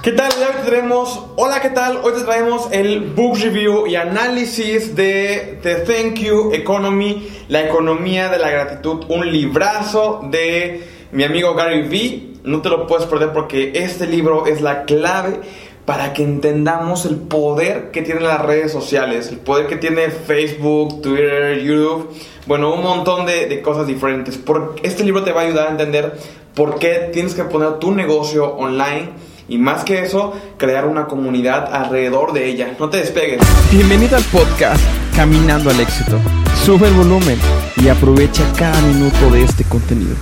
¿Qué tal? Hoy te traemos, hola, ¿qué tal? Hoy te traemos el book review y análisis de The Thank You Economy, la economía de la gratitud, un librazo de mi amigo Gary Vee. No te lo puedes perder porque este libro es la clave para que entendamos el poder que tienen las redes sociales, el poder que tiene Facebook, Twitter, YouTube, bueno, un montón de, cosas diferentes. Este libro te va a ayudar a entender por qué tienes que poner tu negocio online y más que eso, crear una comunidad alrededor de ella. No te despegues. Bienvenido al podcast Caminando al Éxito. Sube el volumen y aprovecha cada minuto de este contenido.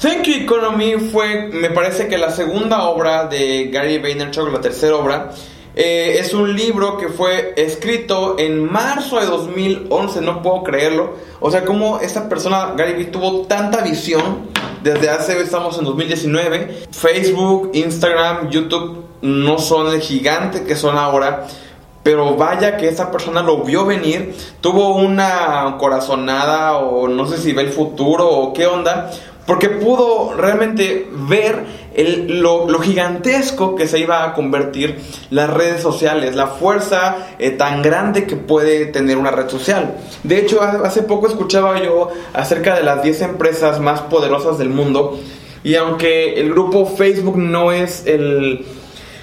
Thank You Economy fue, me parece que la segunda obra de Gary Vaynerchuk, la tercera obra. Eh, es un libro que fue escrito en marzo de 2011, no puedo creerlo. O sea, como esta persona, Gary Vee, tuvo tanta visión desde hace, estamos en 2019, Facebook, Instagram, YouTube no son el gigante que son ahora. Pero vaya que esa persona lo vio venir, tuvo una corazonada o no sé si ve el futuro o qué onda, porque pudo realmente ver lo, gigantesco que se iba a convertir las redes sociales, la fuerza eh, tan grande que puede tener una red social. De hecho, hace poco escuchaba yo acerca de las 10 empresas más poderosas del mundo y aunque el grupo Facebook no es el...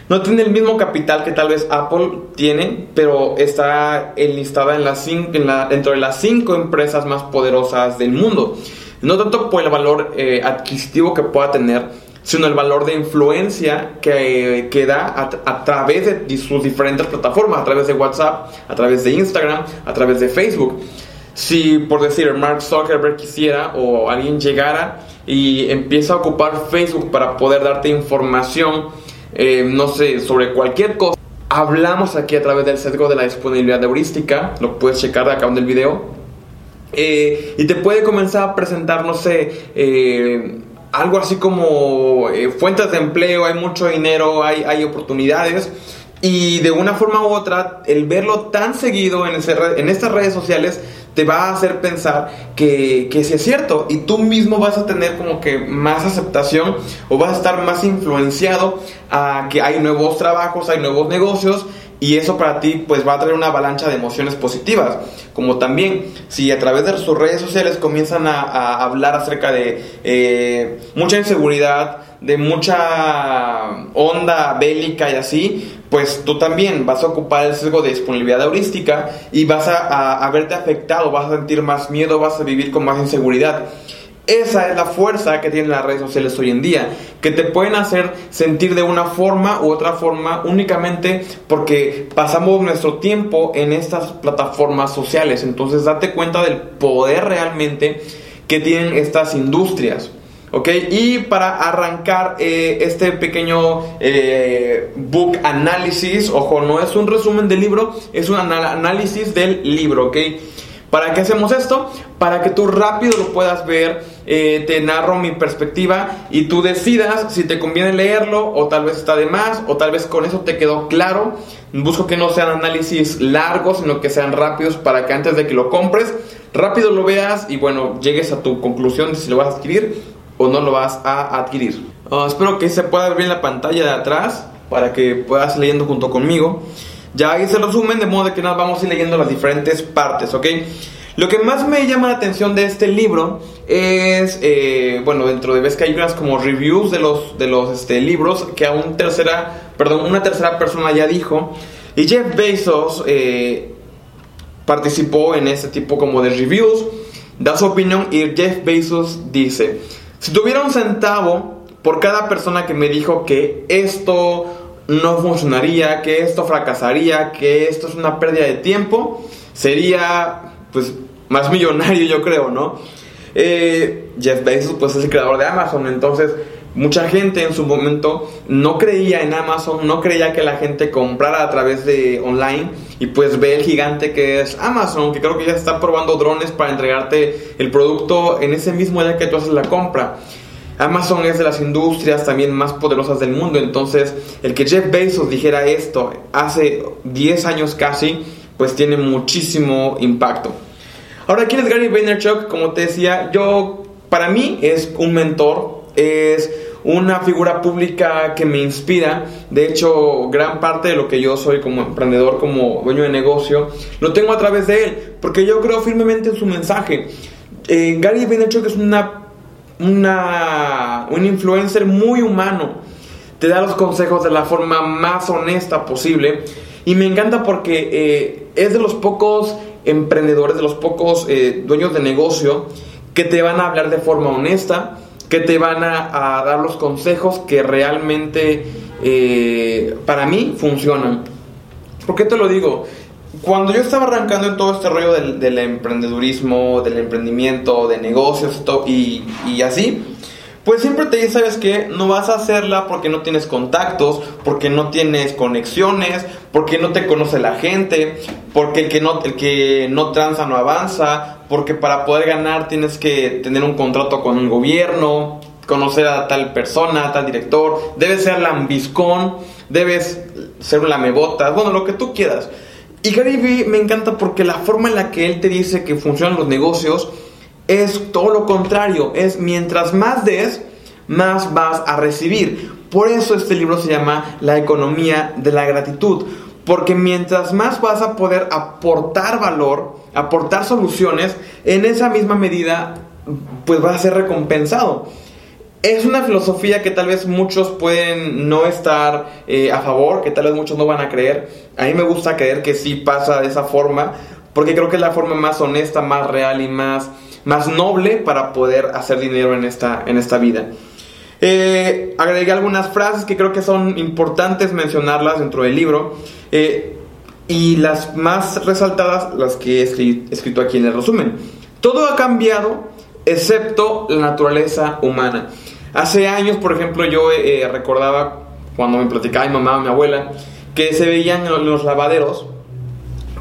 No tiene el mismo capital que tal vez Apple tiene, pero está enlistada en las en la, dentro de las 5 empresas más poderosas del mundo. No tanto por el valor eh, adquisitivo que pueda tener, sino el valor de influencia que, que da a, través de sus diferentes plataformas, a través de WhatsApp, a través de Instagram, a través de Facebook. Si, por decir, Mark Zuckerberg quisiera o alguien llegara y empieza a ocupar Facebook para poder darte información, eh, no sé, sobre cualquier cosa, hablamos aquí a través del sesgo de la disponibilidad heurística, lo puedes checar acá en el video, eh, y te puede comenzar a presentar, no sé, eh, algo así como eh, fuentes de empleo, hay mucho dinero, hay, hay, oportunidades. Y de una forma u otra, el verlo tan seguido en, en estas redes sociales te va a hacer pensar que, que es cierto y tú mismo vas a tener como que más aceptación o vas a estar más influenciado a que hay nuevos trabajos, hay nuevos negocios y eso para ti pues va a traer una avalancha de emociones positivas. Como también si a través de sus redes sociales comienzan a, hablar acerca de eh, mucha inseguridad, de mucha onda bélica y así, pues tú también vas a ocupar el sesgo de disponibilidad heurística y vas a, a verte afectado, vas a sentir más miedo, vas a vivir con más inseguridad. Esa es la fuerza que tienen las redes sociales hoy en día, que te pueden hacer sentir de una forma u otra forma únicamente porque pasamos nuestro tiempo en estas plataformas sociales. Entonces date cuenta del poder realmente que tienen estas industrias. ¿Ok? Y para arrancar eh, este pequeño eh, book análisis, ojo, no es un resumen del libro, es un análisis del libro, ¿ok? ¿Para qué hacemos esto? Para que tú rápido lo puedas ver, eh, te narro mi perspectiva y tú decidas si te conviene leerlo o tal vez está de más o tal vez con eso te quedó claro. Busco que no sean análisis largos, sino que sean rápidos para que antes de que lo compres, rápido lo veas y bueno, llegues a tu conclusión de si lo vas a adquirir o no lo vas a adquirir. Ah, espero que se pueda ver bien la pantalla de atrás para que puedas leyendo junto conmigo. Ya hice el resumen, de modo que nos vamos a ir leyendo las diferentes partes, ¿ok? Lo que más me llama la atención de este libro es, eh, bueno, dentro de ves que hay unas como reviews de los, de los este, libros que a un tercera, perdón, una tercera persona ya dijo. Y Jeff Bezos eh, participó en este tipo como de reviews, da su opinión y Jeff Bezos dice, si tuviera un centavo por cada persona que me dijo que esto no funcionaría, que esto fracasaría, que esto es una pérdida de tiempo, sería pues más millonario yo creo, ¿no? Eh, Jeff Bezos pues es el creador de Amazon, entonces mucha gente en su momento no creía en Amazon, no creía que la gente comprara a través de online y pues ve el gigante que es Amazon, que creo que ya está probando drones para entregarte el producto en ese mismo día que tú haces la compra. Amazon es de las industrias también más poderosas del mundo, entonces el que Jeff Bezos dijera esto hace 10 años casi, pues tiene muchísimo impacto. Ahora, ¿quién es Gary Vaynerchuk? Como te decía, yo, para mí es un mentor, es una figura pública que me inspira. De hecho, gran parte de lo que yo soy como emprendedor, como dueño de negocio, lo tengo a través de él, porque yo creo firmemente en su mensaje. Eh, Gary Vaynerchuk es una, una, un influencer muy humano. Te da los consejos de la forma más honesta posible. Y me encanta porque eh, es de los pocos emprendedores, de los pocos eh, dueños de negocio que te van a hablar de forma honesta, que te van a, dar los consejos que realmente eh, para mí funcionan. ¿Por qué te lo digo? Cuando yo estaba arrancando en todo este rollo del, emprendedurismo, del emprendimiento, de negocios y, así, pues siempre te dice, ¿sabes qué? No vas a hacerla porque no tienes contactos, porque no tienes conexiones, porque no te conoce la gente, porque el que no, el que no tranza no avanza, porque para poder ganar tienes que tener un contrato con un gobierno, conocer a tal persona, tal director, debes ser lambiscón, debes ser un lamebotas, bueno, lo que tú quieras. Y Gary Vee me encanta porque la forma en la que él te dice que funcionan los negocios, es todo lo contrario, es mientras más des, más vas a recibir. Por eso este libro se llama La economía de la gratitud, porque mientras más vas a poder aportar valor, aportar soluciones, en esa misma medida pues vas a ser recompensado. Es una filosofía que tal vez muchos pueden no estar eh, a favor, que tal vez muchos no van a creer. A mí me gusta creer que sí pasa de esa forma, porque creo que es la forma más honesta, más real y más más noble para poder hacer dinero en esta, en esta vida. Eh, agregué algunas frases que creo que son importantes mencionarlas dentro del libro. Eh, y las más resaltadas, las que he escrito aquí en el resumen. Todo ha cambiado excepto la naturaleza humana. Hace años, por ejemplo, yo eh, recordaba cuando me platicaba mi mamá o mi abuela que se veían en los lavaderos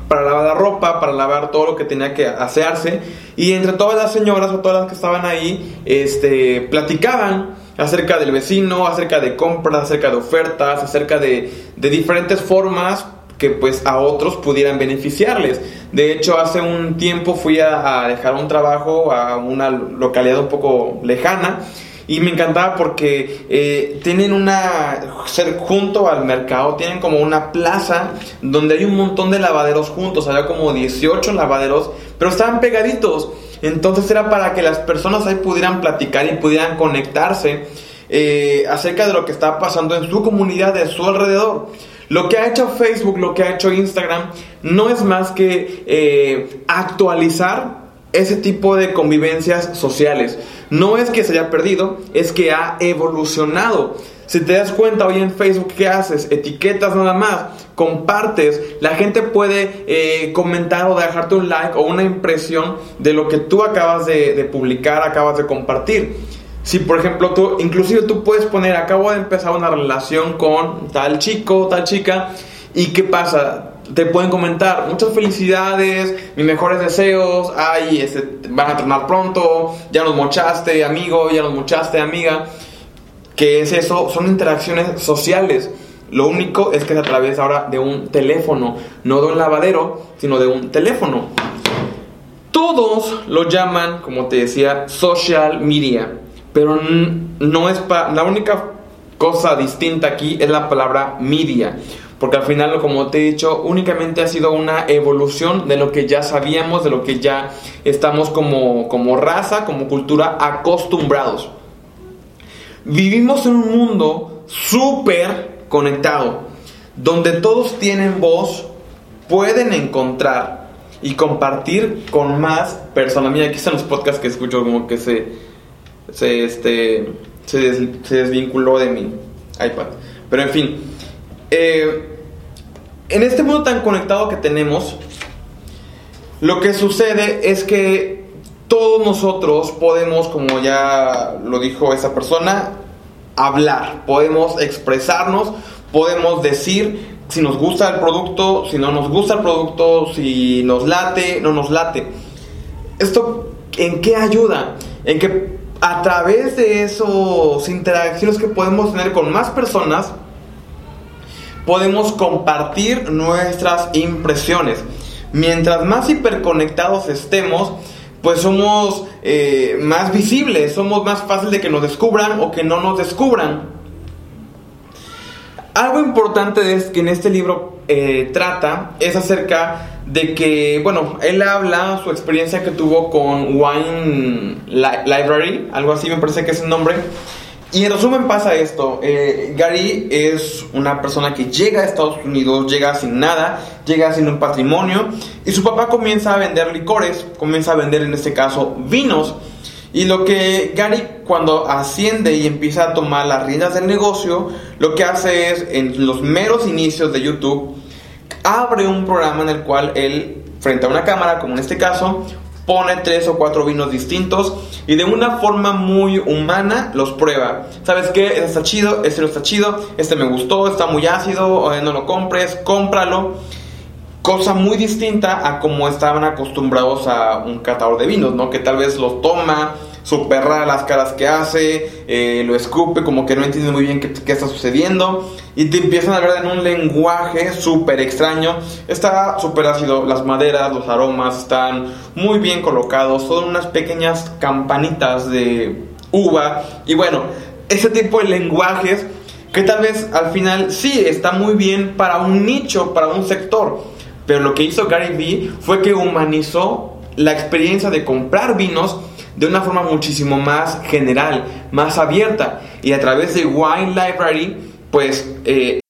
para lavar la ropa, para lavar todo lo que tenía que asearse. Y entre todas las señoras o todas las que estaban ahí, este, platicaban acerca del vecino, acerca de compras, acerca de ofertas, acerca de, de diferentes formas que pues a otros pudieran beneficiarles. De hecho, hace un tiempo fui a dejar un trabajo a una localidad un poco lejana y me encantaba porque eh, tienen una, ser junto al mercado, tienen como una plaza donde hay un montón de lavaderos juntos, había como 18 lavaderos, pero estaban pegaditos. Entonces era para que las personas ahí pudieran platicar y pudieran conectarse eh, acerca de lo que está pasando en su comunidad, de su alrededor. Lo que ha hecho Facebook, lo que ha hecho Instagram, no es más que eh, actualizar ese tipo de convivencias sociales. No es que se haya perdido, es que ha evolucionado. Si te das cuenta hoy en Facebook, ¿qué haces? Etiquetas nada más, compartes, la gente puede eh, comentar o dejarte un like o una impresión de lo que tú acabas de, publicar, acabas de compartir. Si por ejemplo tú, inclusive tú puedes poner, acabo de empezar una relación con tal chico, tal chica, y qué pasa, te pueden comentar muchas felicidades, mis mejores deseos, ay, este, van a tornar pronto, ya nos mochaste, amigo, ya nos mochaste, amiga. ¿Qué es eso? Son interacciones sociales. Lo único es que es a través ahora de un teléfono, no de un lavadero, sino de un teléfono. Todos lo llaman, como te decía, social media, pero no es la única cosa distinta aquí es la palabra media porque al final, como te he dicho, únicamente ha sido una evolución de lo que ya sabíamos, de lo que ya estamos como, como raza, como cultura acostumbrados. Vivimos en un mundo súper conectado, donde todos tienen voz, pueden encontrar y compartir con más personas. Mira, aquí están los podcasts que escucho como que se, se, este, se, se desvinculó de mi iPad. Pero en fin, eh, en este mundo tan conectado que tenemos, lo que sucede es que todos nosotros podemos, como ya lo dijo esa persona, hablar, podemos expresarnos, podemos decir si nos gusta el producto, si no nos gusta el producto, si nos late, no nos late. ¿Esto en qué ayuda? En que a través de esas interacciones que podemos tener con más personas, podemos compartir nuestras impresiones. Mientras más hiperconectados estemos, pues somos eh, más visibles, somos más fáciles de que nos descubran o que no nos descubran. Algo importante es que en este libro eh, trata es acerca de que, bueno, él habla su experiencia que tuvo con Wine Library, algo así me parece que es el nombre, y en resumen pasa esto, eh, Gary es una persona que llega a Estados Unidos, llega sin nada, llega sin un patrimonio y su papá comienza a vender licores, comienza a vender en este caso vinos. Y lo que Gary cuando asciende y empieza a tomar las riendas del negocio, lo que hace es en los meros inicios de YouTube, abre un programa en el cual él, frente a una cámara, como en este caso, pone tres o cuatro vinos distintos y de una forma muy humana los prueba. ¿Sabes qué? Este está chido, este no está chido, este me gustó, está muy ácido, no lo compres, cómpralo. Cosa muy distinta a como estaban acostumbrados a un catador de vinos, ¿no? Que tal vez los toma, super rara las caras que hace, eh, lo escupe, como que no entiende muy bien qué, qué, está sucediendo, y te empiezan a hablar en un lenguaje súper extraño. Está súper ácido, las maderas, los aromas están muy bien colocados, son unas pequeñas campanitas de uva, y bueno, ese tipo de lenguajes que tal vez al final sí está muy bien para un nicho, para un sector, pero lo que hizo Gary Vee fue que humanizó la experiencia de comprar vinos de una forma muchísimo más general, más abierta. Y a través de Wine Library, pues... Eh,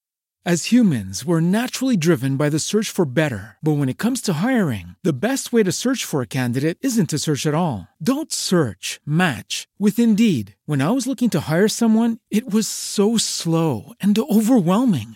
As humans, we're naturally driven by the search for better. But when it comes to hiring, the best way to search for a candidate isn't to search at all. Don't search, match with Indeed. When I was looking to hire someone, it was so slow and overwhelming.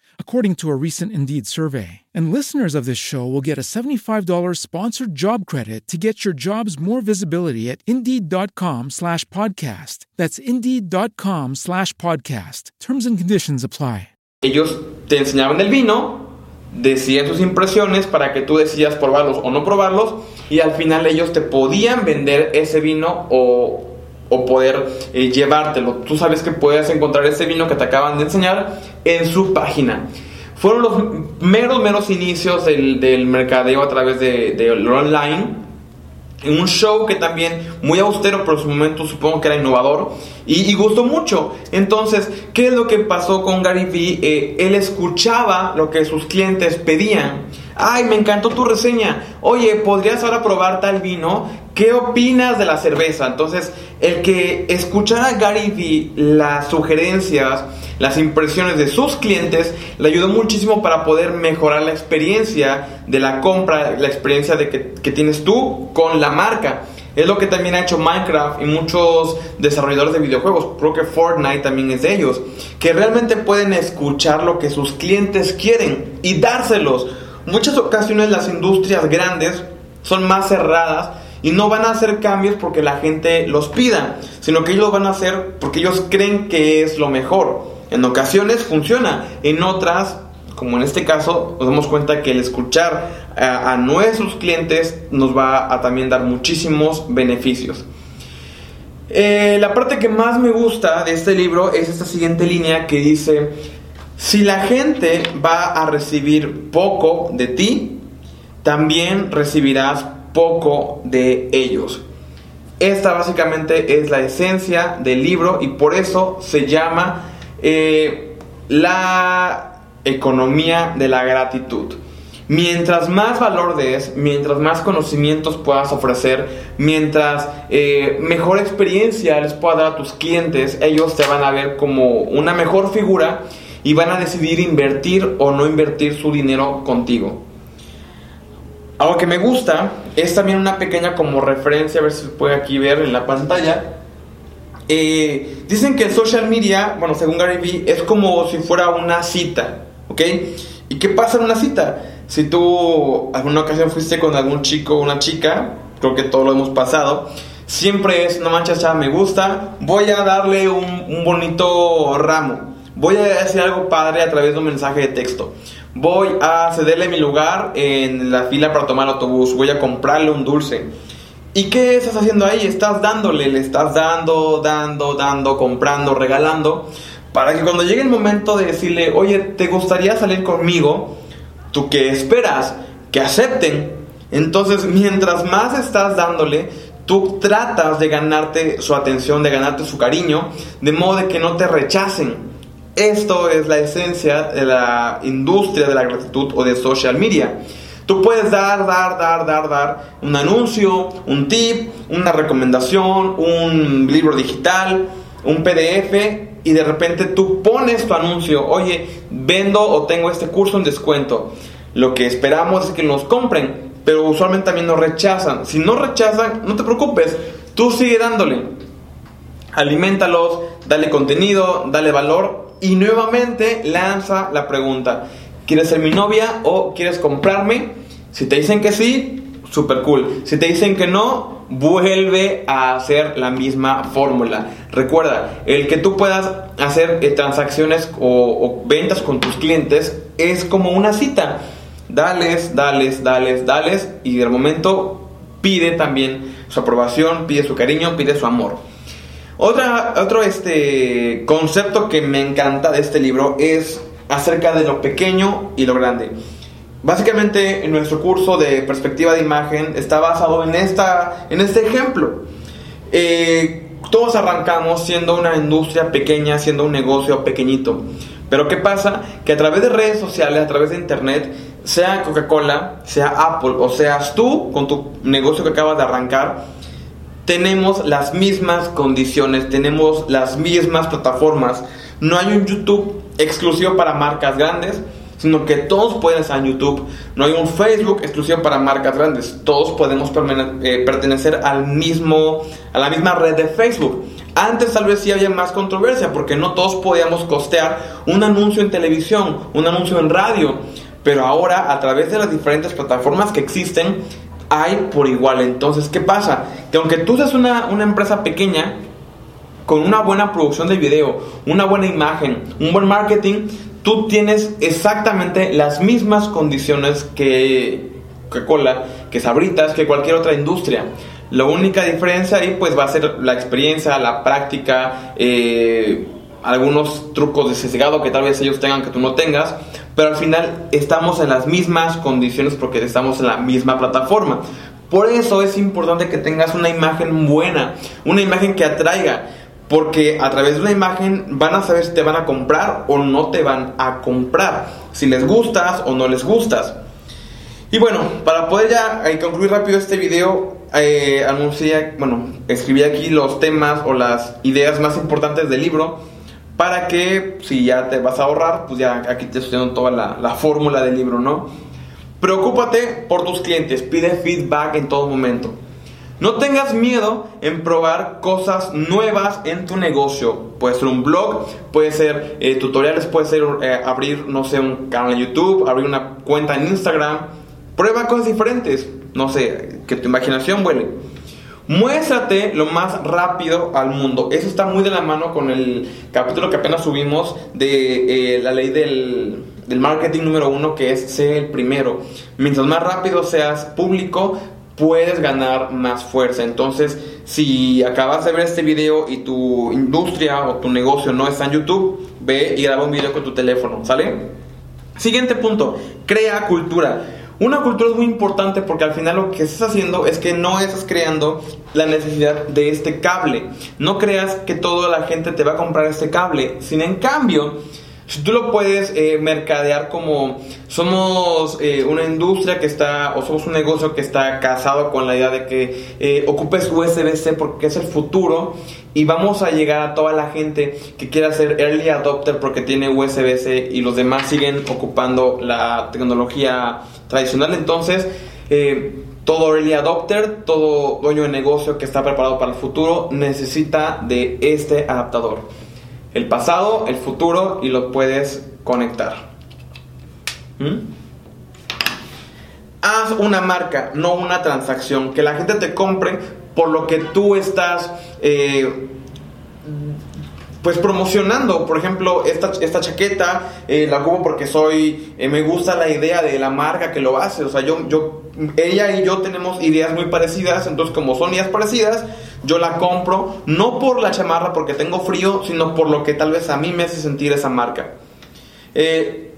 according to a recent Indeed survey. And listeners of this show will get a $75 sponsored job credit to get your jobs more visibility at Indeed.com slash podcast. That's Indeed.com slash podcast. Terms and conditions apply. Ellos te enseñaban el vino, decían sus impresiones para que tú decidas probarlos o no probarlos y al final ellos te podían vender ese vino o o poder eh, llevártelo. Tú sabes que puedes encontrar ese vino que te acaban de enseñar en su página. Fueron los meros, meros inicios del, del mercadeo a través de, de online. Un show que también muy austero, pero en su momento supongo que era innovador y, y, gustó mucho. Entonces, ¿qué es lo que pasó con Gary Vee? Eh, él escuchaba lo que sus clientes pedían. Ay, me encantó tu reseña. Oye, ¿podrías ahora probar tal vino? ¿Qué opinas de la cerveza? Entonces, el que escuchara a Gary Vee las sugerencias, las impresiones de sus clientes, le ayudó muchísimo para poder mejorar la experiencia de la compra, la experiencia de que, que tienes tú con la marca. Es lo que también ha hecho Minecraft y muchos desarrolladores de videojuegos. Creo que Fortnite también es de ellos. Que realmente pueden escuchar lo que sus clientes quieren y dárselos. Muchas ocasiones las industrias grandes son más cerradas y no van a hacer cambios porque la gente los pida, sino que ellos lo van a hacer porque ellos creen que es lo mejor. En ocasiones funciona, en otras como en este caso, nos damos cuenta que el escuchar a, nuestros clientes nos va a también dar muchísimos beneficios. Eh, la parte que más me gusta de este libro es esta siguiente línea que dice, si la gente va a recibir poco de ti, también recibirás poco de ellos. Esta básicamente es la esencia del libro y por eso se llama eh, la economía de la gratitud. Mientras más valor des, mientras más conocimientos puedas ofrecer, mientras eh, mejor experiencia les puedas dar a tus clientes, ellos te van a ver como una mejor figura y van a decidir invertir o no invertir su dinero contigo. Algo que me gusta es también una pequeña como referencia, a ver si se puede aquí ver en la pantalla. Eh, dicen que el social media, bueno, según Gary Vee, es como si fuera una cita, ¿ok? ¿Y qué pasa en una cita? Si tú alguna ocasión fuiste con algún chico o una chica, creo que todos lo hemos pasado, siempre es, no manches, ya me gusta, voy a darle un bonito ramo, voy a decir algo padre a través de un mensaje de texto voy a cederle mi lugar en la fila para tomar el autobús, voy a comprarle un dulce. ¿Y qué estás haciendo ahí? Estás dándole, le estás dando, dando, dando, comprando, regalando, para que cuando llegue el momento de decirle, oye, ¿te gustaría salir conmigo? ¿Tú qué esperas? Que acepten. Entonces, mientras más estás dándole, tú tratas de ganarte su atención, de ganarte su cariño, de modo que no te rechacen. Esto es la esencia de la industria de la gratitud o de social media. Tú puedes dar, dar, dar, dar, dar un anuncio, un tip, una recomendación, un libro digital, un PDF y de repente tú pones tu anuncio, oye, vendo o tengo este curso en descuento. Lo que esperamos es que nos compren, pero usualmente también nos rechazan. Si no rechazan, no te preocupes, tú sigue dándole. Alimentalos, dale contenido, dale valor y nuevamente lanza la pregunta, ¿quieres ser mi novia o quieres comprarme? Si te dicen que sí, super cool. Si te dicen que no, vuelve a hacer la misma fórmula. Recuerda, el que tú puedas hacer eh, transacciones o, ventas con tus clientes es como una cita. Dales, dales, dales, dales y de momento pide también su aprobación, pide su cariño, pide su amor. Otra, otro este, concepto que me encanta de este libro es acerca de lo pequeño y lo grande. Básicamente en nuestro curso de perspectiva de imagen está basado en, esta, en este ejemplo. Eh, todos arrancamos siendo una industria pequeña, siendo un negocio pequeñito. Pero ¿qué pasa? Que a través de redes sociales, a través de internet, sea Coca-Cola, sea Apple o seas tú con tu negocio que acabas de arrancar, tenemos las mismas condiciones, tenemos las mismas plataformas. No hay un YouTube exclusivo para marcas grandes, sino que todos pueden estar en YouTube. No hay un Facebook exclusivo para marcas grandes. Todos podemos eh, pertenecer al mismo, a la misma red de Facebook. Antes tal vez sí había más controversia porque no todos podíamos costear un anuncio en televisión, un anuncio en radio. Pero ahora a través de las diferentes plataformas que existen, hay por igual. Entonces, ¿qué pasa? Que aunque tú seas una, empresa pequeña, con una buena producción de video, una buena imagen, un buen marketing, tú tienes exactamente las mismas condiciones que Coca-Cola, que Sabritas, que cualquier otra industria. La única diferencia ahí pues va a ser la experiencia, la práctica, eh, algunos trucos de sesgado que tal vez ellos tengan que tú no tengas, pero al final estamos en las mismas condiciones porque estamos en la misma plataforma. Por eso es importante que tengas una imagen buena, una imagen que atraiga, porque a través de una imagen van a saber si te van a comprar o no te van a comprar, si les gustas o no les gustas. Y bueno, para poder ya eh, concluir rápido este video, eh, anuncié, bueno, escribí aquí los temas o las ideas más importantes del libro para que si ya te vas a ahorrar, pues ya aquí te estoy toda la, fórmula del libro, ¿no? Preocúpate por tus clientes, pide feedback en todo momento. No tengas miedo en probar cosas nuevas en tu negocio. Puede ser un blog, puede ser eh, tutoriales, puede ser eh, abrir, no sé, un canal de YouTube, abrir una cuenta en Instagram. Prueba cosas diferentes. No sé, que tu imaginación vuele. Muéstrate lo más rápido al mundo. Eso está muy de la mano con el capítulo que apenas subimos de eh, la ley del, del marketing número uno que es ser el primero. Mientras más rápido seas público, puedes ganar más fuerza. Entonces, si acabas de ver este video y tu industria o tu negocio no está en YouTube, ve y graba un video con tu teléfono, ¿sale? Siguiente punto, crea cultura. Una cultura es muy importante porque al final lo que estás haciendo es que no estás creando la necesidad de este cable. No creas que toda la gente te va a comprar este cable. Sin en cambio, si tú lo puedes eh, mercadear como somos eh, una industria que está, o somos un negocio que está casado con la idea de que eh, ocupes USB-C porque es el futuro y vamos a llegar a toda la gente que quiera ser early adopter porque tiene USB-C y los demás siguen ocupando la tecnología tradicional. Entonces, todo early adopter, todo dueño de negocio que está preparado para el futuro necesita de este adaptador. El pasado, el futuro y lo puedes conectar. ¿Mm? Haz una marca, no una transacción. Que la gente te compre por lo que tú estás eh, pues promocionando, por ejemplo, esta, esta chaqueta eh, la ocupo porque soy, eh, me gusta la idea de la marca que lo hace, o sea, yo, yo, ella y yo tenemos ideas muy parecidas, entonces como son ideas parecidas, yo la compro, no por la chamarra porque tengo frío, sino por lo que tal vez a mí me hace sentir esa marca. Eh,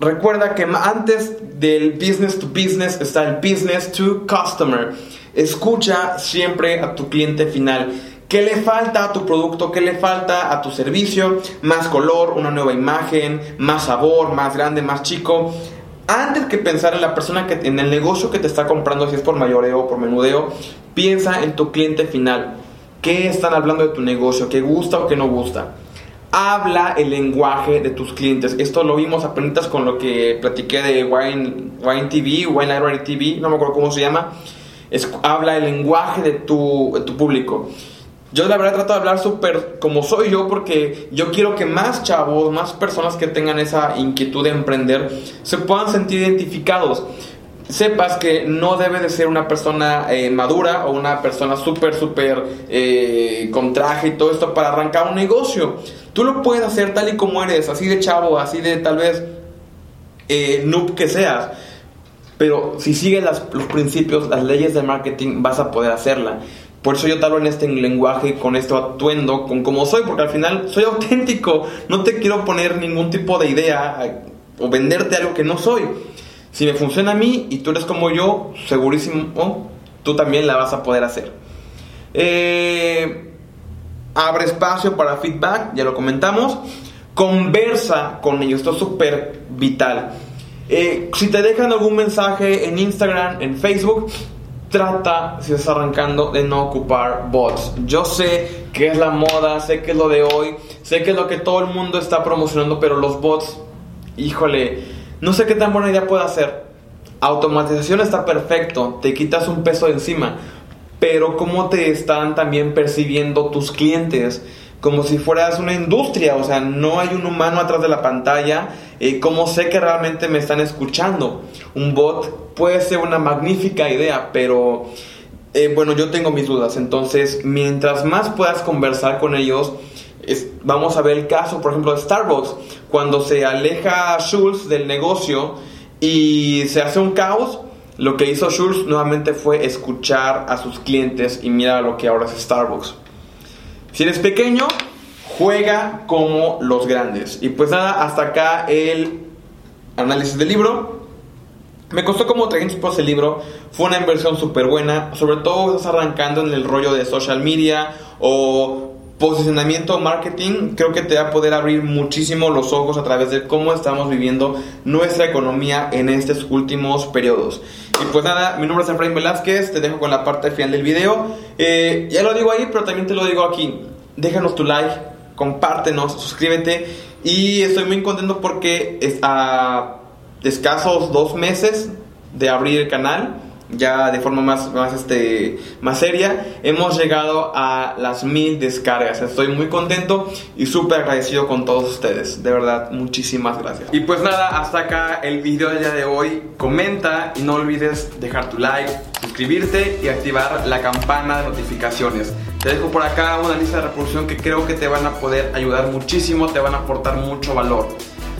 recuerda que antes del business to business está el business to customer. Escucha siempre a tu cliente final. ¿Qué le falta a tu producto? ¿Qué le falta a tu servicio? Más color, una nueva imagen, más sabor, más grande, más chico. Antes que pensar en la persona que en el negocio que te está comprando, si es por mayoreo o por menudeo, piensa en tu cliente final. ¿Qué están hablando de tu negocio? ¿Qué gusta o qué no gusta? Habla el lenguaje de tus clientes. Esto lo vimos apenas con lo que platiqué de Wine, Wine TV, Wine Library TV, no me acuerdo cómo se llama. Habla el lenguaje de tu, de tu público. Yo la verdad trato de hablar súper como soy yo porque yo quiero que más chavos, más personas que tengan esa inquietud de emprender se puedan sentir identificados. Sepas que no debe de ser una persona eh, madura o una persona súper, súper eh, con traje y todo esto para arrancar un negocio. Tú lo puedes hacer tal y como eres, así de chavo, así de tal vez eh, noob que seas. Pero si sigues los principios, las leyes del marketing, vas a poder hacerla. Por eso yo te hablo en este lenguaje, con este atuendo, con cómo soy, porque al final soy auténtico. No te quiero poner ningún tipo de idea o venderte algo que no soy. Si me funciona a mí y tú eres como yo, segurísimo, tú también la vas a poder hacer. Eh, abre espacio para feedback, ya lo comentamos. Conversa con ellos, esto es súper vital. Eh, si te dejan algún mensaje en Instagram, en Facebook, trata, si estás arrancando, de no ocupar bots. Yo sé que es la moda, sé que es lo de hoy, sé que es lo que todo el mundo está promocionando, pero los bots, híjole, no sé qué tan buena idea puede hacer. Automatización está perfecto, te quitas un peso de encima, pero cómo te están también percibiendo tus clientes como si fueras una industria, o sea, no hay un humano atrás de la pantalla, eh, ¿cómo sé que realmente me están escuchando? Un bot puede ser una magnífica idea, pero eh, bueno, yo tengo mis dudas, entonces mientras más puedas conversar con ellos, vamos a ver el caso, por ejemplo, de Starbucks, cuando se aleja Schultz del negocio y se hace un caos, lo que hizo Schultz nuevamente fue escuchar a sus clientes y mira lo que ahora es Starbucks. Si eres pequeño, juega como los grandes. Y pues nada, hasta acá el análisis del libro. Me costó como 300 pesos el libro. Fue una inversión súper buena. Sobre todo estás arrancando en el rollo de social media o posicionamiento marketing. Creo que te va a poder abrir muchísimo los ojos a través de cómo estamos viviendo nuestra economía en estos últimos periodos. Y pues nada, mi nombre es Efraín Velázquez. Te dejo con la parte final del video. Eh, ya lo digo ahí, pero también te lo digo aquí déjanos tu like, compártenos, suscríbete. Y estoy muy contento porque es a escasos dos meses de abrir el canal, ya de forma más, más, este, más seria, hemos llegado a las mil descargas. Estoy muy contento y súper agradecido con todos ustedes. De verdad, muchísimas gracias. Y pues nada, hasta acá el video del día de hoy. Comenta y no olvides dejar tu like, suscribirte y activar la campana de notificaciones. Te dejo por acá una lista de reproducción que creo que te van a poder ayudar muchísimo, te van a aportar mucho valor.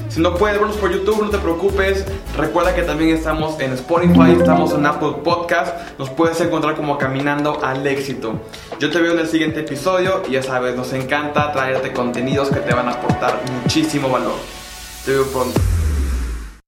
Si no puedes vernos por YouTube, no te preocupes. Recuerda que también estamos en Spotify, estamos en Apple Podcast. Nos puedes encontrar como Caminando al Éxito. Yo te veo en el siguiente episodio y ya sabes, nos encanta traerte contenidos que te van a aportar muchísimo valor. Te veo pronto.